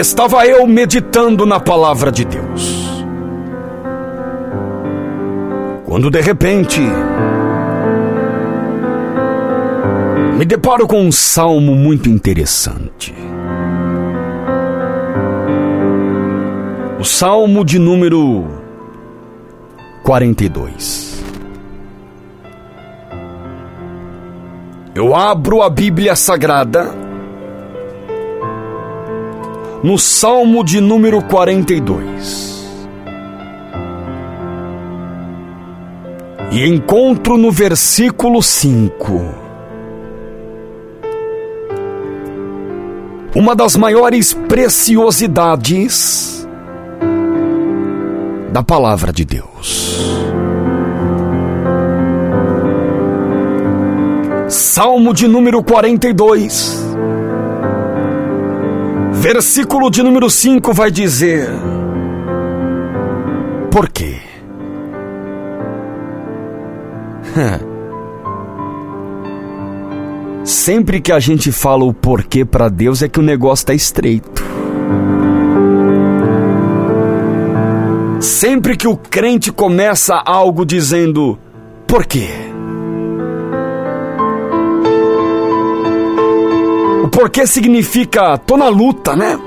estava eu meditando na palavra de Deus. Quando de repente me deparo com um salmo muito interessante. O salmo de número 42. Eu abro a Bíblia Sagrada no Salmo de número 42. E encontro no versículo 5 uma das maiores preciosidades da palavra de Deus. Salmo de número 42 Versículo de número 5 vai dizer: Por quê? Sempre que a gente fala o porquê para Deus é que o negócio está estreito. Sempre que o crente começa algo dizendo por quê? Porque significa tô na luta, né?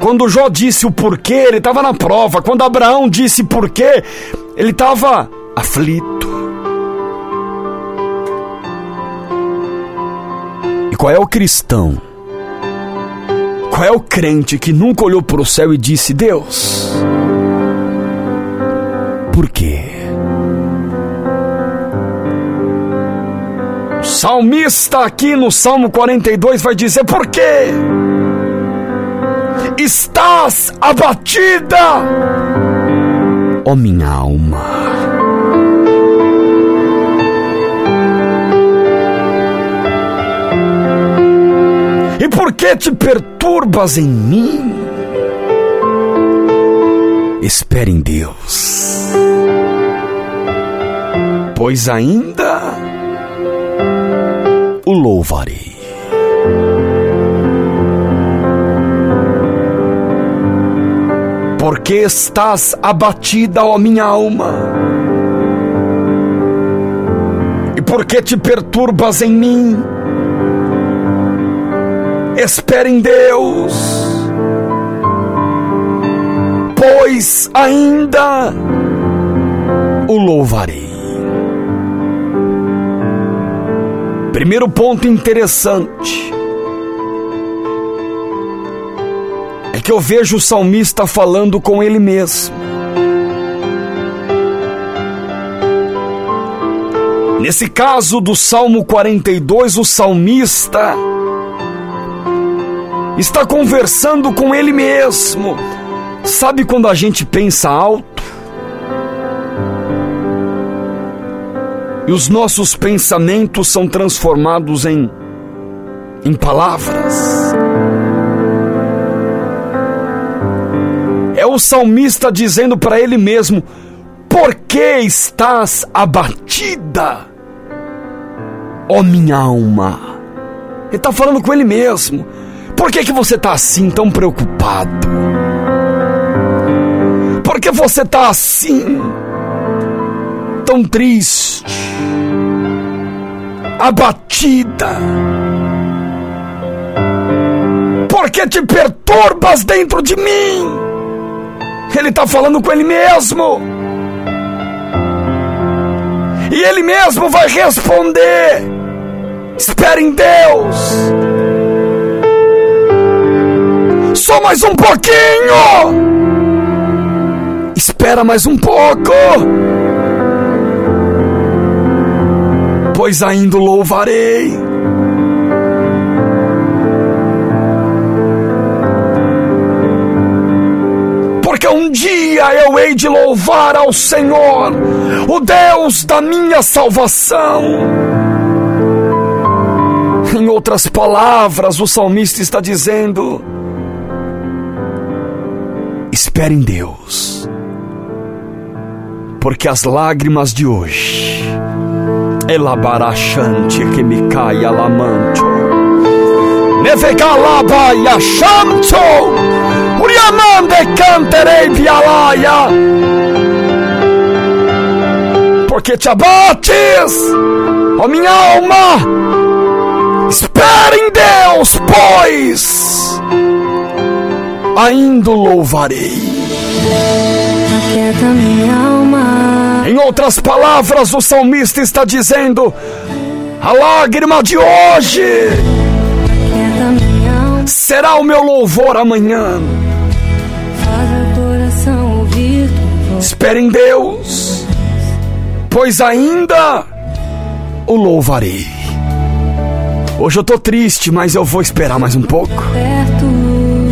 Quando Jó disse o porquê, ele estava na prova. Quando Abraão disse porquê, ele estava aflito. E qual é o cristão? Qual é o crente que nunca olhou para o céu e disse: Deus, por quê? Salmista aqui no Salmo 42 vai dizer: Por quê? Estás abatida, ó oh minha alma. E por que te perturbas em mim? Espere em Deus, pois ainda louvarei. Porque estás abatida, ó minha alma, e porque te perturbas em mim, espera em Deus, pois ainda o louvarei. Primeiro ponto interessante é que eu vejo o salmista falando com ele mesmo. Nesse caso do Salmo 42, o salmista está conversando com ele mesmo. Sabe quando a gente pensa alto? E os nossos pensamentos são transformados em, em palavras. É o salmista dizendo para ele mesmo: Por que estás abatida, ó minha alma? Ele está falando com ele mesmo. Por que, que você está assim, tão preocupado? Por que você está assim, tão triste? abatida. Porque te perturbas dentro de mim. Ele está falando com ele mesmo. E ele mesmo vai responder: Espere em Deus. Só mais um pouquinho. Espera mais um pouco. Pois ainda louvarei. Porque um dia eu hei de louvar ao Senhor, o Deus da minha salvação. Em outras palavras, o salmista está dizendo: espere em Deus, porque as lágrimas de hoje Elabarachante que me caia lamanto. Nevegalaba Yashamto Uriamande canterei bialaia Porque te abates, ó minha alma Espera em Deus, pois ainda louvarei. Aquieta minha alma. Em outras palavras, o salmista está dizendo: a lágrima de hoje será o meu louvor amanhã. Espere em Deus, pois ainda o louvarei. Hoje eu tô triste, mas eu vou esperar mais um pouco.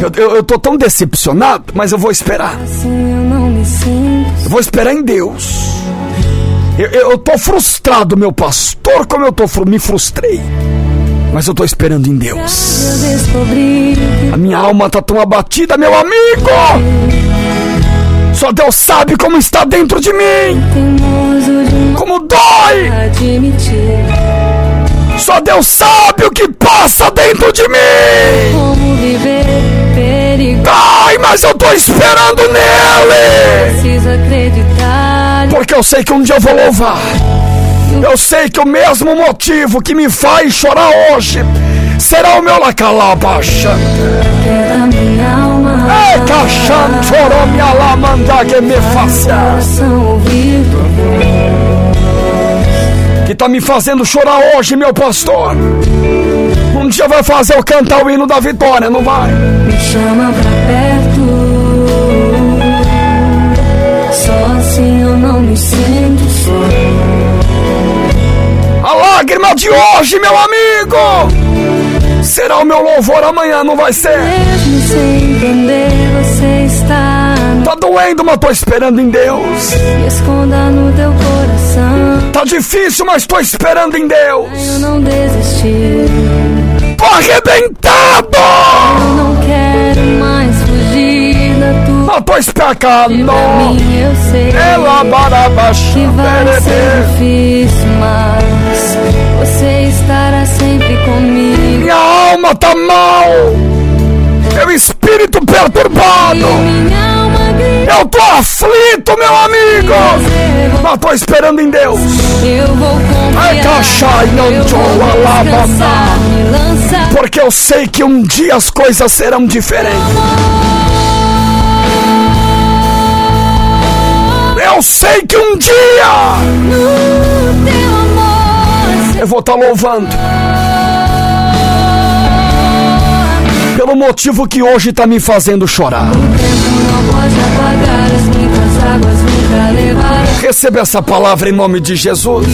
Eu, eu, eu tô tão decepcionado, mas eu vou esperar. assim. Eu vou esperar em Deus. Eu, eu, tô frustrado, meu pastor, como eu tô me frustrei. Mas eu tô esperando em Deus. A minha alma tá tão abatida, meu amigo. Só Deus sabe como está dentro de mim. Como dói. Só Deus sabe o que passa dentro de mim. como viver. Mas eu tô esperando nele. Acreditar. Porque eu sei que um dia eu vou louvar. Eu sei que o mesmo motivo que me faz chorar hoje será o meu lacalabaxa. Ei, caixão, chorou minha lamanda que me faça. Que tá me fazendo chorar hoje, meu pastor. Um dia vai fazer eu cantar o hino da vitória, não vai? me chama pra perto. Só assim eu não me sinto só. A lágrima de hoje, meu amigo, será o meu louvor amanhã, não vai ser? Mesmo sem entender, você está Tá doendo, mas tô esperando em Deus. me esconda no teu coração. Tá difícil, mas tô esperando em Deus. Eu não desisti. Tô arrebentado! Eu não quero mais fugir da tua. Mas tô especando. Pra mim eu sei Ela barabaxa, que vai ser berede. difícil, mas você estará sempre comigo. Minha alma tá mal. Meu espírito perturbado. Minha alma. Eu tô aflito, meu amigo. Mas tô esperando em Deus. Eu vou confiar. Porque eu sei que um dia as coisas serão diferentes. Eu sei que um dia eu vou estar louvando. Pelo motivo que hoje tá me fazendo chorar. Receba essa palavra em nome de Jesus.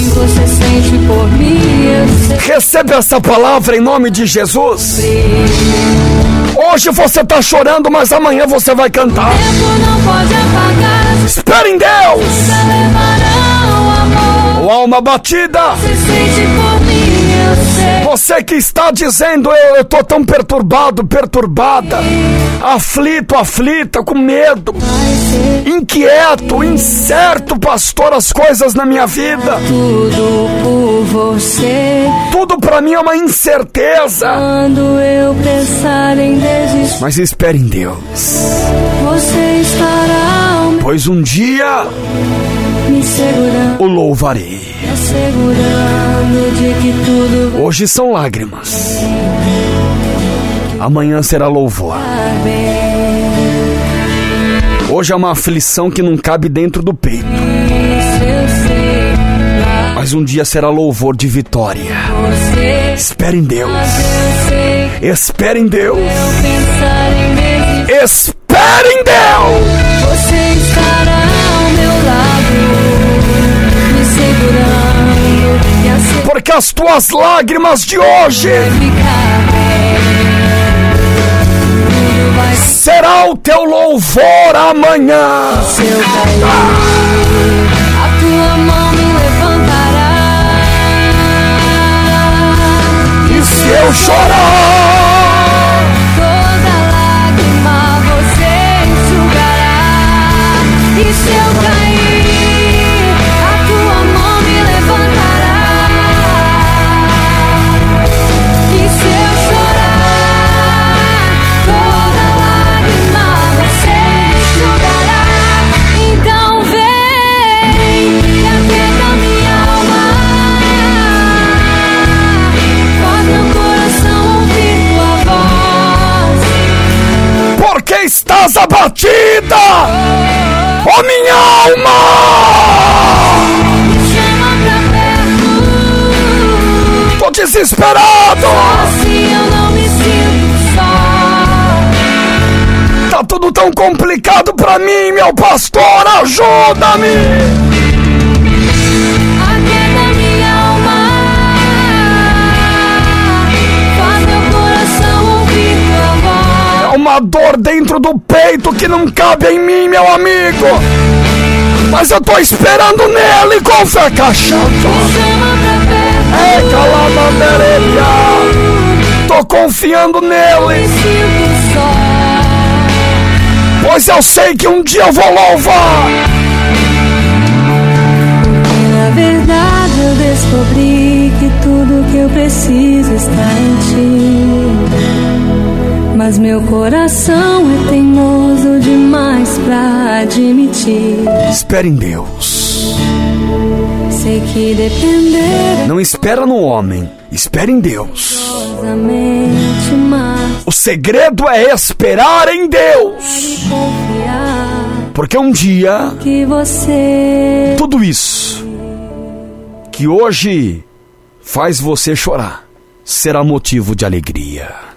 Receba essa palavra em nome de Jesus. Hoje você tá chorando, mas amanhã você vai cantar. Espere em Deus. O alma batida. Você Você que está dizendo, eu, eu tô tão perturbado, perturbada, aflito, aflita, com medo, inquieto, incerto, pastor, as coisas na minha vida. tudo por você. Tudo pra mim é uma incerteza. Quando eu pensar em desistir, Mas espere em Deus, você estará pois um dia me segurando, o louvarei. Hoje são lágrimas, amanhã será louvor. Hoje é uma aflição que não cabe dentro do peito, mas um dia será louvor de vitória. você Espere em Deus, espere em Deus. Espere em Deus! você estará ao meu lado, Porque as tuas lágrimas de hoje será o teu louvor amanhã. se eu cair. A tua mão me levantará. E se eu chorar, estás abatida, ó minha alma. Tô desesperado. Tá tudo tão complicado pra mim, meu pastor, ajuda-me. É uma dor dentro do peito que não cabe em mim, meu amigo. Mas eu tô esperando nele com fé perto. É calamandereia. Tô confiando nele, pois eu sei que um dia eu vou louvar. Na verdade eu descobri que tudo que eu preciso está em ti. Mas meu coração é teimoso demais pra admitir. Espere em Deus. Sei que depender Não espera no homem, espere em Deus. O segredo é esperar em Deus. Porque um dia, que você tudo isso que hoje faz você chorar será motivo de alegria.